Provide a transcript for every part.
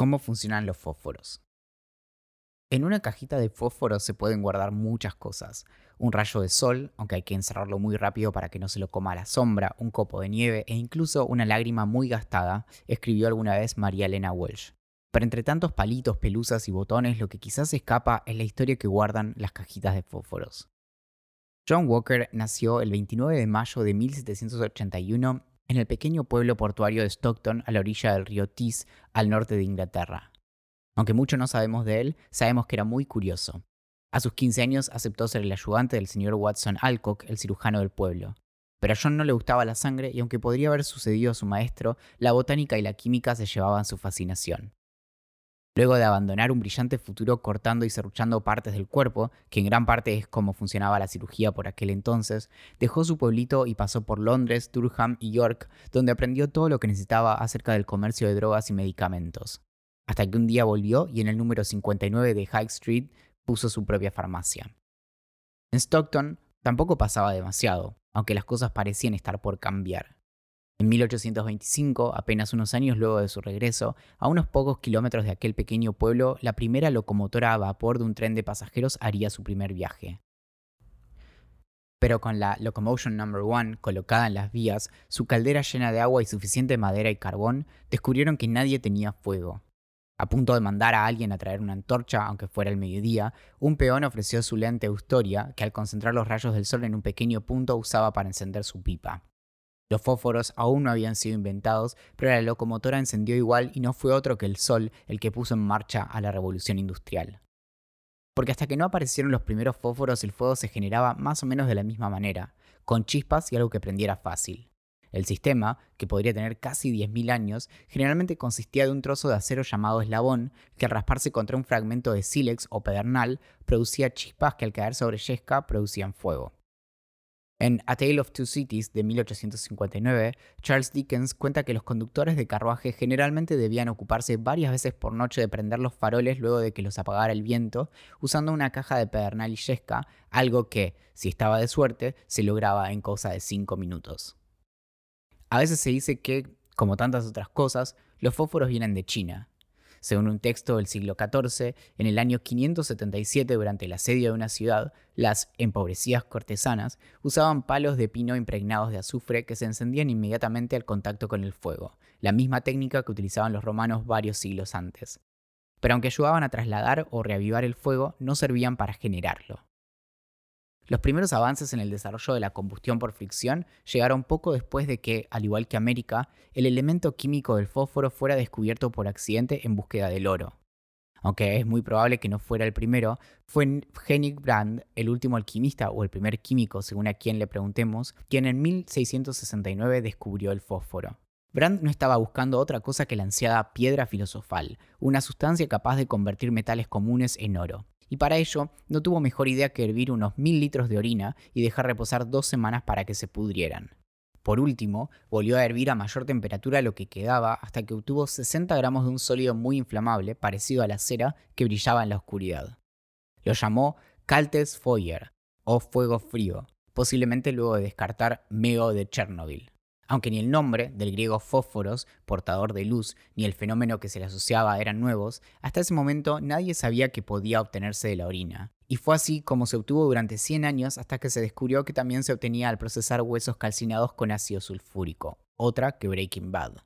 ¿Cómo funcionan los fósforos? En una cajita de fósforos se pueden guardar muchas cosas. Un rayo de sol, aunque hay que encerrarlo muy rápido para que no se lo coma la sombra, un copo de nieve e incluso una lágrima muy gastada, escribió alguna vez María Elena Walsh. Pero entre tantos palitos, pelusas y botones, lo que quizás escapa es la historia que guardan las cajitas de fósforos. John Walker nació el 29 de mayo de 1781 en el pequeño pueblo portuario de Stockton a la orilla del río Tees, al norte de Inglaterra. Aunque mucho no sabemos de él, sabemos que era muy curioso. A sus 15 años aceptó ser el ayudante del señor Watson Alcock, el cirujano del pueblo. Pero a John no le gustaba la sangre y aunque podría haber sucedido a su maestro, la botánica y la química se llevaban su fascinación. Luego de abandonar un brillante futuro cortando y serruchando partes del cuerpo, que en gran parte es como funcionaba la cirugía por aquel entonces, dejó su pueblito y pasó por Londres, Durham y York, donde aprendió todo lo que necesitaba acerca del comercio de drogas y medicamentos. Hasta que un día volvió y en el número 59 de High Street puso su propia farmacia. En Stockton tampoco pasaba demasiado, aunque las cosas parecían estar por cambiar. En 1825, apenas unos años luego de su regreso, a unos pocos kilómetros de aquel pequeño pueblo, la primera locomotora a vapor de un tren de pasajeros haría su primer viaje. Pero con la Locomotion Number One colocada en las vías, su caldera llena de agua y suficiente madera y carbón, descubrieron que nadie tenía fuego. A punto de mandar a alguien a traer una antorcha, aunque fuera el mediodía, un peón ofreció su lente Eustoria, que al concentrar los rayos del sol en un pequeño punto usaba para encender su pipa. Los fósforos aún no habían sido inventados, pero la locomotora encendió igual y no fue otro que el sol el que puso en marcha a la revolución industrial. Porque hasta que no aparecieron los primeros fósforos el fuego se generaba más o menos de la misma manera, con chispas y algo que prendiera fácil. El sistema, que podría tener casi 10.000 años, generalmente consistía de un trozo de acero llamado eslabón, que al rasparse contra un fragmento de sílex o pedernal, producía chispas que al caer sobre yesca producían fuego. En A Tale of Two Cities de 1859, Charles Dickens cuenta que los conductores de carruaje generalmente debían ocuparse varias veces por noche de prender los faroles luego de que los apagara el viento, usando una caja de pedernal y yesca, algo que, si estaba de suerte, se lograba en cosa de 5 minutos. A veces se dice que, como tantas otras cosas, los fósforos vienen de China, según un texto del siglo XIV, en el año 577, durante el asedio de una ciudad, las empobrecidas cortesanas usaban palos de pino impregnados de azufre que se encendían inmediatamente al contacto con el fuego, la misma técnica que utilizaban los romanos varios siglos antes. Pero aunque ayudaban a trasladar o reavivar el fuego, no servían para generarlo. Los primeros avances en el desarrollo de la combustión por fricción llegaron poco después de que, al igual que América, el elemento químico del fósforo fuera descubierto por accidente en búsqueda del oro. Aunque es muy probable que no fuera el primero, fue Henrik Brand, el último alquimista o el primer químico, según a quien le preguntemos, quien en 1669 descubrió el fósforo. Brand no estaba buscando otra cosa que la ansiada piedra filosofal, una sustancia capaz de convertir metales comunes en oro y para ello no tuvo mejor idea que hervir unos mil litros de orina y dejar reposar dos semanas para que se pudrieran. Por último, volvió a hervir a mayor temperatura lo que quedaba hasta que obtuvo 60 gramos de un sólido muy inflamable, parecido a la cera, que brillaba en la oscuridad. Lo llamó Caltes Feuer, o fuego frío, posiblemente luego de descartar Mego de Chernobyl. Aunque ni el nombre, del griego fósforos, portador de luz, ni el fenómeno que se le asociaba eran nuevos, hasta ese momento nadie sabía que podía obtenerse de la orina. Y fue así como se obtuvo durante 100 años hasta que se descubrió que también se obtenía al procesar huesos calcinados con ácido sulfúrico, otra que Breaking Bad.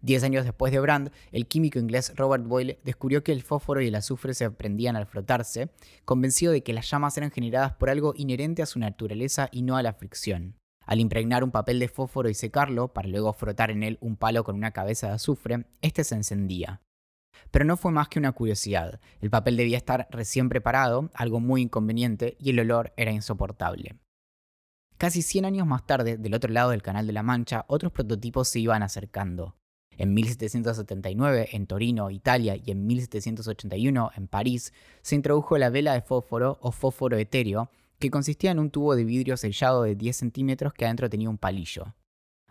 Diez años después de Brand, el químico inglés Robert Boyle descubrió que el fósforo y el azufre se prendían al frotarse, convencido de que las llamas eran generadas por algo inherente a su naturaleza y no a la fricción. Al impregnar un papel de fósforo y secarlo, para luego frotar en él un palo con una cabeza de azufre, este se encendía. Pero no fue más que una curiosidad. El papel debía estar recién preparado, algo muy inconveniente, y el olor era insoportable. Casi 100 años más tarde, del otro lado del Canal de la Mancha, otros prototipos se iban acercando. En 1779, en Torino, Italia, y en 1781, en París, se introdujo la vela de fósforo o fósforo etéreo, que consistía en un tubo de vidrio sellado de 10 centímetros que adentro tenía un palillo.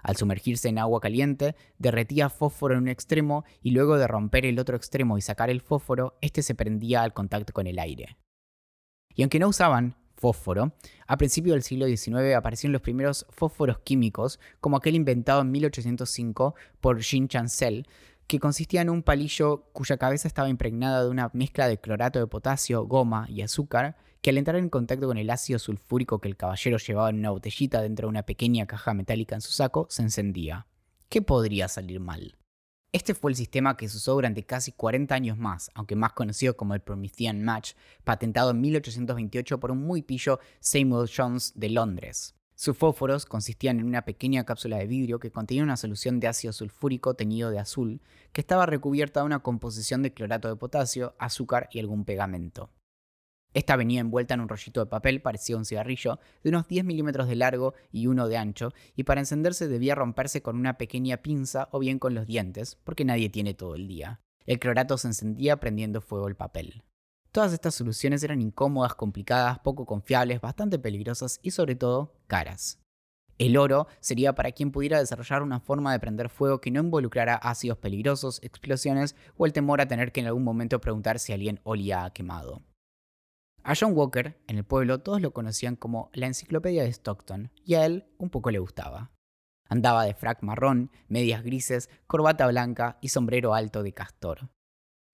Al sumergirse en agua caliente, derretía fósforo en un extremo y luego de romper el otro extremo y sacar el fósforo, este se prendía al contacto con el aire. Y aunque no usaban fósforo, a principios del siglo XIX aparecieron los primeros fósforos químicos, como aquel inventado en 1805 por Jean Chancel, que consistía en un palillo cuya cabeza estaba impregnada de una mezcla de clorato de potasio, goma y azúcar, que al entrar en contacto con el ácido sulfúrico que el caballero llevaba en una botellita dentro de una pequeña caja metálica en su saco, se encendía. ¿Qué podría salir mal? Este fue el sistema que se usó durante casi 40 años más, aunque más conocido como el Promethean Match, patentado en 1828 por un muy pillo Samuel Jones de Londres. Sus fósforos consistían en una pequeña cápsula de vidrio que contenía una solución de ácido sulfúrico teñido de azul, que estaba recubierta de una composición de clorato de potasio, azúcar y algún pegamento. Esta venía envuelta en un rollito de papel parecido a un cigarrillo, de unos 10 milímetros de largo y uno de ancho, y para encenderse debía romperse con una pequeña pinza o bien con los dientes, porque nadie tiene todo el día. El clorato se encendía prendiendo fuego el papel. Todas estas soluciones eran incómodas, complicadas, poco confiables, bastante peligrosas y sobre todo caras. El oro sería para quien pudiera desarrollar una forma de prender fuego que no involucrara ácidos peligrosos, explosiones o el temor a tener que en algún momento preguntar si alguien olía a quemado. A John Walker, en el pueblo, todos lo conocían como la enciclopedia de Stockton, y a él un poco le gustaba. Andaba de frac marrón, medias grises, corbata blanca y sombrero alto de castor.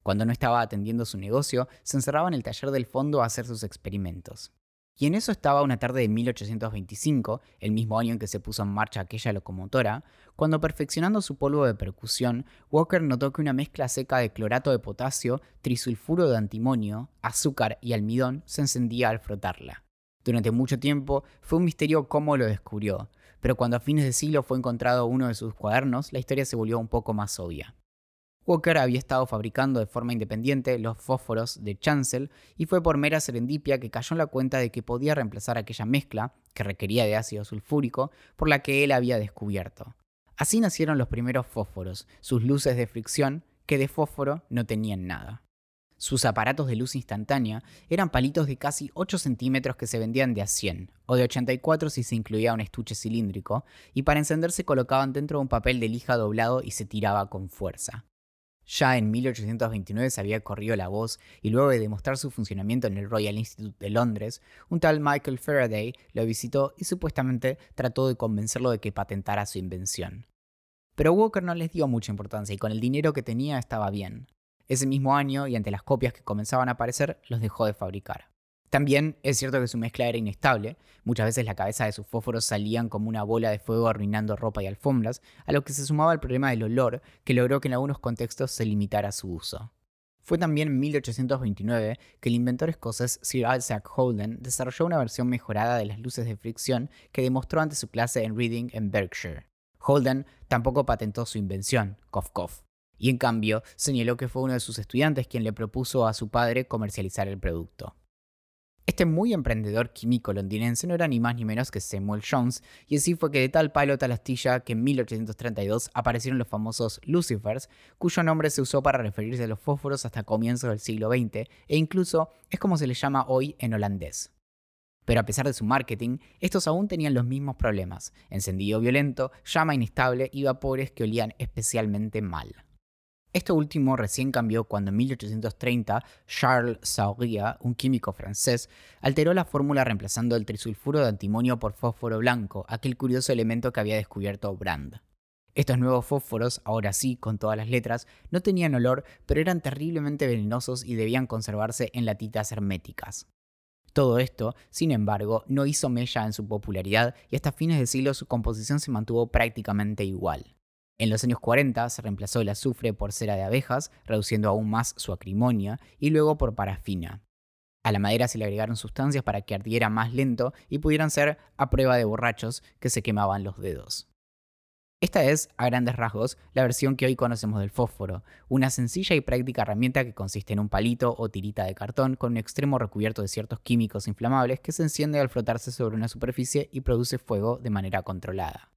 Cuando no estaba atendiendo su negocio, se encerraba en el taller del fondo a hacer sus experimentos. Y en eso estaba una tarde de 1825, el mismo año en que se puso en marcha aquella locomotora, cuando perfeccionando su polvo de percusión, Walker notó que una mezcla seca de clorato de potasio, trisulfuro de antimonio, azúcar y almidón se encendía al frotarla. Durante mucho tiempo fue un misterio cómo lo descubrió, pero cuando a fines de siglo fue encontrado uno de sus cuadernos, la historia se volvió un poco más obvia. Walker había estado fabricando de forma independiente los fósforos de Chancel y fue por mera serendipia que cayó en la cuenta de que podía reemplazar aquella mezcla, que requería de ácido sulfúrico, por la que él había descubierto. Así nacieron los primeros fósforos, sus luces de fricción, que de fósforo no tenían nada. Sus aparatos de luz instantánea eran palitos de casi 8 centímetros que se vendían de a 100, o de 84 si se incluía un estuche cilíndrico, y para encenderse colocaban dentro de un papel de lija doblado y se tiraba con fuerza. Ya en 1829 se había corrido la voz y luego de demostrar su funcionamiento en el Royal Institute de Londres, un tal Michael Faraday lo visitó y supuestamente trató de convencerlo de que patentara su invención. Pero Walker no les dio mucha importancia y con el dinero que tenía estaba bien. Ese mismo año, y ante las copias que comenzaban a aparecer, los dejó de fabricar. También es cierto que su mezcla era inestable, muchas veces la cabeza de sus fósforos salían como una bola de fuego arruinando ropa y alfombras, a lo que se sumaba el problema del olor, que logró que en algunos contextos se limitara su uso. Fue también en 1829 que el inventor escocés Sir Isaac Holden desarrolló una versión mejorada de las luces de fricción que demostró ante su clase en Reading en Berkshire. Holden tampoco patentó su invención, cough cough, y en cambio señaló que fue uno de sus estudiantes quien le propuso a su padre comercializar el producto. Este muy emprendedor químico londinense no era ni más ni menos que Samuel Jones, y así fue que de tal palo tal astilla que en 1832 aparecieron los famosos Lucifers, cuyo nombre se usó para referirse a los fósforos hasta comienzos del siglo XX, e incluso es como se les llama hoy en holandés. Pero a pesar de su marketing, estos aún tenían los mismos problemas, encendido violento, llama inestable y vapores que olían especialmente mal. Esto último recién cambió cuando en 1830 Charles Sauria, un químico francés, alteró la fórmula reemplazando el trisulfuro de antimonio por fósforo blanco, aquel curioso elemento que había descubierto Brand. Estos nuevos fósforos, ahora sí, con todas las letras, no tenían olor, pero eran terriblemente venenosos y debían conservarse en latitas herméticas. Todo esto, sin embargo, no hizo mella en su popularidad y hasta fines de siglo su composición se mantuvo prácticamente igual. En los años 40 se reemplazó el azufre por cera de abejas, reduciendo aún más su acrimonia, y luego por parafina. A la madera se le agregaron sustancias para que ardiera más lento y pudieran ser a prueba de borrachos que se quemaban los dedos. Esta es, a grandes rasgos, la versión que hoy conocemos del fósforo, una sencilla y práctica herramienta que consiste en un palito o tirita de cartón con un extremo recubierto de ciertos químicos inflamables que se enciende al frotarse sobre una superficie y produce fuego de manera controlada.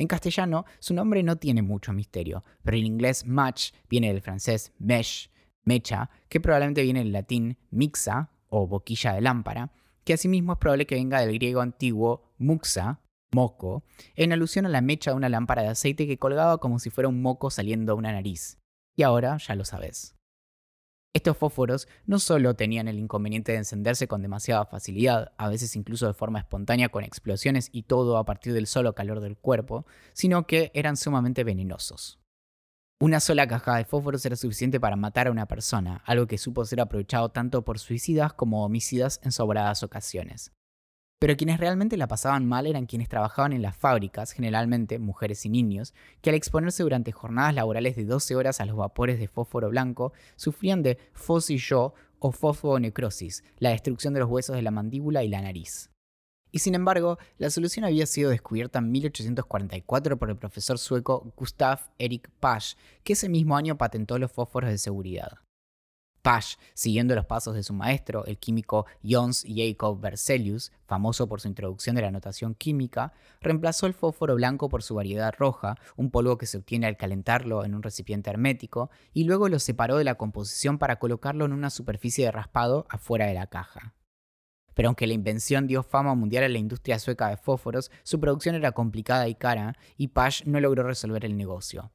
En castellano, su nombre no tiene mucho misterio, pero en inglés match viene del francés mesh, mecha, que probablemente viene del latín mixa o boquilla de lámpara, que asimismo es probable que venga del griego antiguo muxa, moco, en alusión a la mecha de una lámpara de aceite que colgaba como si fuera un moco saliendo de una nariz. Y ahora ya lo sabes. Estos fósforos no solo tenían el inconveniente de encenderse con demasiada facilidad, a veces incluso de forma espontánea con explosiones y todo a partir del solo calor del cuerpo, sino que eran sumamente venenosos. Una sola caja de fósforos era suficiente para matar a una persona, algo que supo ser aprovechado tanto por suicidas como homicidas en sobradas ocasiones. Pero quienes realmente la pasaban mal eran quienes trabajaban en las fábricas, generalmente mujeres y niños, que al exponerse durante jornadas laborales de 12 horas a los vapores de fósforo blanco, sufrían de fossillo o fosfonecrosis, la destrucción de los huesos de la mandíbula y la nariz. Y sin embargo, la solución había sido descubierta en 1844 por el profesor sueco Gustav Erik Pasch, que ese mismo año patentó los fósforos de seguridad. Pasch, siguiendo los pasos de su maestro, el químico Jons Jacob Berzelius, famoso por su introducción de la notación química, reemplazó el fósforo blanco por su variedad roja, un polvo que se obtiene al calentarlo en un recipiente hermético, y luego lo separó de la composición para colocarlo en una superficie de raspado afuera de la caja. Pero aunque la invención dio fama mundial a la industria sueca de fósforos, su producción era complicada y cara, y Pasch no logró resolver el negocio.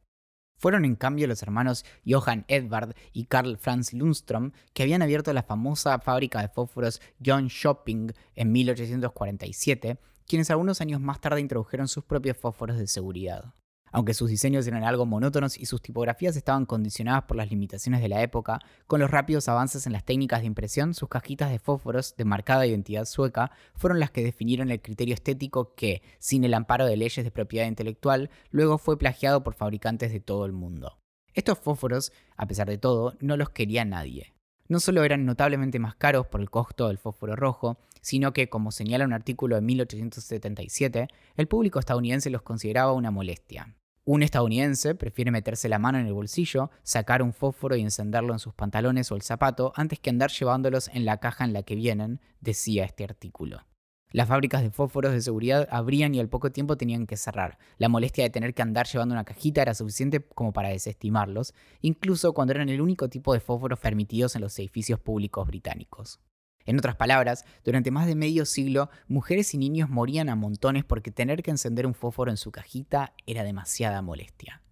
Fueron en cambio los hermanos Johann Edvard y Karl Franz Lundström que habían abierto la famosa fábrica de fósforos John Shopping en 1847, quienes algunos años más tarde introdujeron sus propios fósforos de seguridad. Aunque sus diseños eran algo monótonos y sus tipografías estaban condicionadas por las limitaciones de la época, con los rápidos avances en las técnicas de impresión, sus cajitas de fósforos de marcada identidad sueca fueron las que definieron el criterio estético que, sin el amparo de leyes de propiedad intelectual, luego fue plagiado por fabricantes de todo el mundo. Estos fósforos, a pesar de todo, no los quería nadie. No solo eran notablemente más caros por el costo del fósforo rojo, sino que, como señala un artículo de 1877, el público estadounidense los consideraba una molestia. Un estadounidense prefiere meterse la mano en el bolsillo, sacar un fósforo y encenderlo en sus pantalones o el zapato antes que andar llevándolos en la caja en la que vienen, decía este artículo. Las fábricas de fósforos de seguridad abrían y al poco tiempo tenían que cerrar. La molestia de tener que andar llevando una cajita era suficiente como para desestimarlos, incluso cuando eran el único tipo de fósforos permitidos en los edificios públicos británicos. En otras palabras, durante más de medio siglo, mujeres y niños morían a montones porque tener que encender un fósforo en su cajita era demasiada molestia.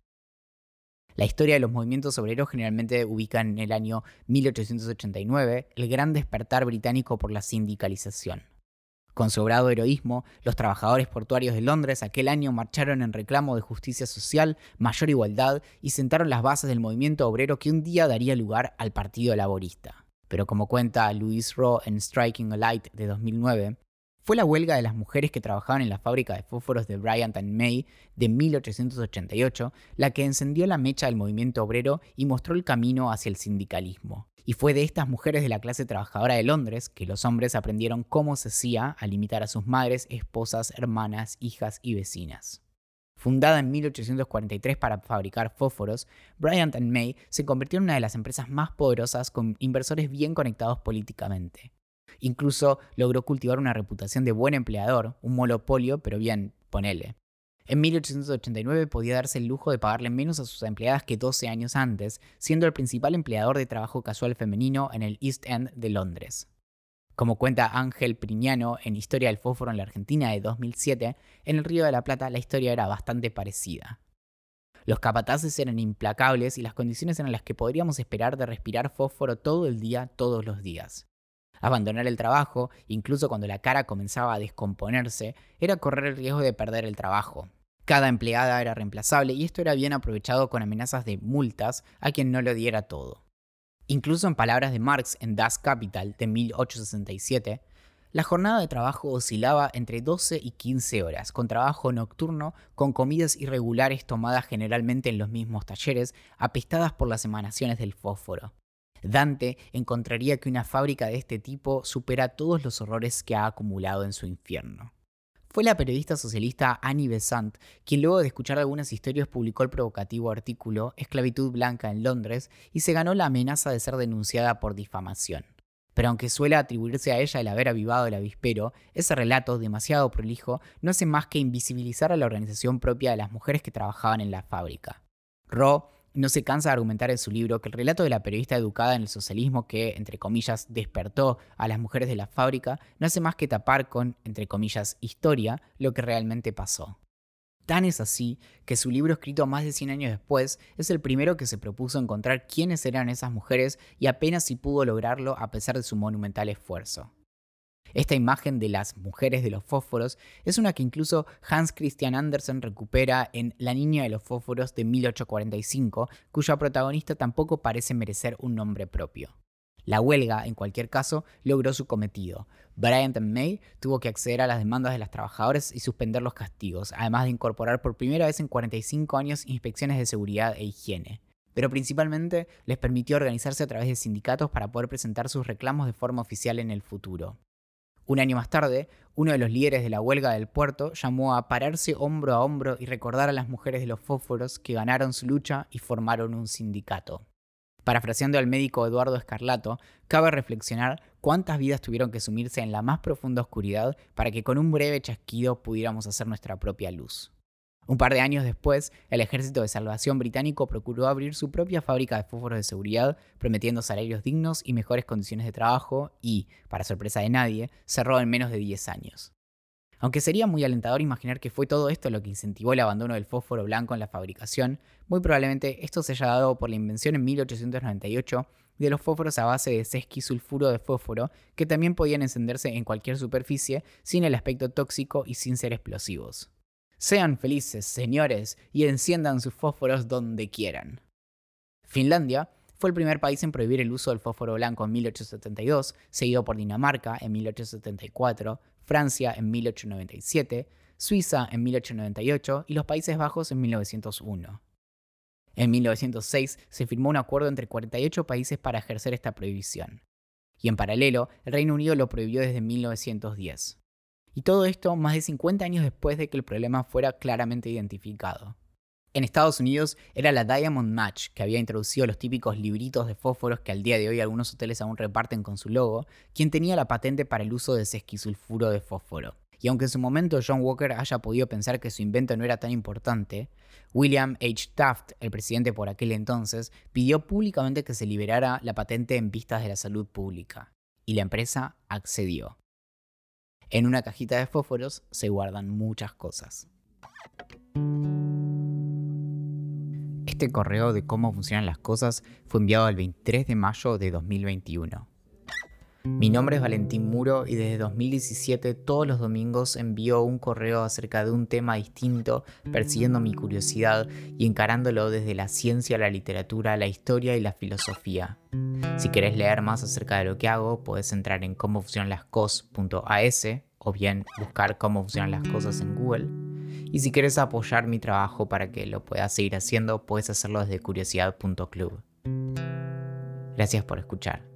La historia de los movimientos obreros generalmente ubica en el año 1889 el gran despertar británico por la sindicalización. Con sobrado heroísmo, los trabajadores portuarios de Londres aquel año marcharon en reclamo de justicia social, mayor igualdad y sentaron las bases del movimiento obrero que un día daría lugar al Partido Laborista pero como cuenta Louise Rowe en Striking a Light de 2009, fue la huelga de las mujeres que trabajaban en la fábrica de fósforos de Bryant and May de 1888 la que encendió la mecha del movimiento obrero y mostró el camino hacia el sindicalismo. Y fue de estas mujeres de la clase trabajadora de Londres que los hombres aprendieron cómo se hacía a limitar a sus madres, esposas, hermanas, hijas y vecinas. Fundada en 1843 para fabricar fósforos, Bryant May se convirtió en una de las empresas más poderosas con inversores bien conectados políticamente. Incluso logró cultivar una reputación de buen empleador, un monopolio, pero bien, ponele. En 1889 podía darse el lujo de pagarle menos a sus empleadas que 12 años antes, siendo el principal empleador de trabajo casual femenino en el East End de Londres. Como cuenta Ángel Priñano en Historia del Fósforo en la Argentina de 2007, en el Río de la Plata la historia era bastante parecida. Los capataces eran implacables y las condiciones eran las que podríamos esperar de respirar fósforo todo el día, todos los días. Abandonar el trabajo, incluso cuando la cara comenzaba a descomponerse, era correr el riesgo de perder el trabajo. Cada empleada era reemplazable y esto era bien aprovechado con amenazas de multas a quien no lo diera todo. Incluso en palabras de Marx en Das Kapital de 1867, la jornada de trabajo oscilaba entre 12 y 15 horas, con trabajo nocturno, con comidas irregulares tomadas generalmente en los mismos talleres, apestadas por las emanaciones del fósforo. Dante encontraría que una fábrica de este tipo supera todos los horrores que ha acumulado en su infierno. Fue la periodista socialista Annie Besant quien luego de escuchar algunas historias publicó el provocativo artículo Esclavitud Blanca en Londres y se ganó la amenaza de ser denunciada por difamación. Pero aunque suele atribuirse a ella el haber avivado el avispero, ese relato, demasiado prolijo, no hace más que invisibilizar a la organización propia de las mujeres que trabajaban en la fábrica. Ro no se cansa de argumentar en su libro que el relato de la periodista educada en el socialismo que, entre comillas, despertó a las mujeres de la fábrica no hace más que tapar con, entre comillas, historia lo que realmente pasó. Tan es así que su libro escrito más de 100 años después es el primero que se propuso encontrar quiénes eran esas mujeres y apenas si pudo lograrlo a pesar de su monumental esfuerzo. Esta imagen de las mujeres de los fósforos es una que incluso Hans Christian Andersen recupera en La niña de los fósforos de 1845, cuya protagonista tampoco parece merecer un nombre propio. La huelga, en cualquier caso, logró su cometido. Bryant May tuvo que acceder a las demandas de las trabajadoras y suspender los castigos, además de incorporar por primera vez en 45 años inspecciones de seguridad e higiene pero principalmente les permitió organizarse a través de sindicatos para poder presentar sus reclamos de forma oficial en el futuro. Un año más tarde, uno de los líderes de la huelga del puerto llamó a pararse hombro a hombro y recordar a las mujeres de los fósforos que ganaron su lucha y formaron un sindicato. Parafraseando al médico Eduardo Escarlato, cabe reflexionar cuántas vidas tuvieron que sumirse en la más profunda oscuridad para que con un breve chasquido pudiéramos hacer nuestra propia luz. Un par de años después, el Ejército de Salvación británico procuró abrir su propia fábrica de fósforos de seguridad, prometiendo salarios dignos y mejores condiciones de trabajo, y, para sorpresa de nadie, cerró en menos de 10 años. Aunque sería muy alentador imaginar que fue todo esto lo que incentivó el abandono del fósforo blanco en la fabricación, muy probablemente esto se haya dado por la invención en 1898 de los fósforos a base de sesquisulfuro de fósforo, que también podían encenderse en cualquier superficie sin el aspecto tóxico y sin ser explosivos. Sean felices, señores, y enciendan sus fósforos donde quieran. Finlandia fue el primer país en prohibir el uso del fósforo blanco en 1872, seguido por Dinamarca en 1874, Francia en 1897, Suiza en 1898 y los Países Bajos en 1901. En 1906 se firmó un acuerdo entre 48 países para ejercer esta prohibición. Y en paralelo, el Reino Unido lo prohibió desde 1910. Y todo esto más de 50 años después de que el problema fuera claramente identificado. En Estados Unidos era la Diamond Match, que había introducido los típicos libritos de fósforos que al día de hoy algunos hoteles aún reparten con su logo, quien tenía la patente para el uso de sesquisulfuro de fósforo. Y aunque en su momento John Walker haya podido pensar que su invento no era tan importante, William H. Taft, el presidente por aquel entonces, pidió públicamente que se liberara la patente en vistas de la salud pública. Y la empresa accedió. En una cajita de fósforos se guardan muchas cosas. Este correo de cómo funcionan las cosas fue enviado el 23 de mayo de 2021. Mi nombre es Valentín Muro y desde 2017 todos los domingos envío un correo acerca de un tema distinto, persiguiendo mi curiosidad y encarándolo desde la ciencia, la literatura, la historia y la filosofía. Si querés leer más acerca de lo que hago, puedes entrar en cómo funcionan las cos.as o bien buscar cómo funcionan las cosas en Google. Y si quieres apoyar mi trabajo para que lo puedas seguir haciendo, puedes hacerlo desde curiosidad.club. Gracias por escuchar.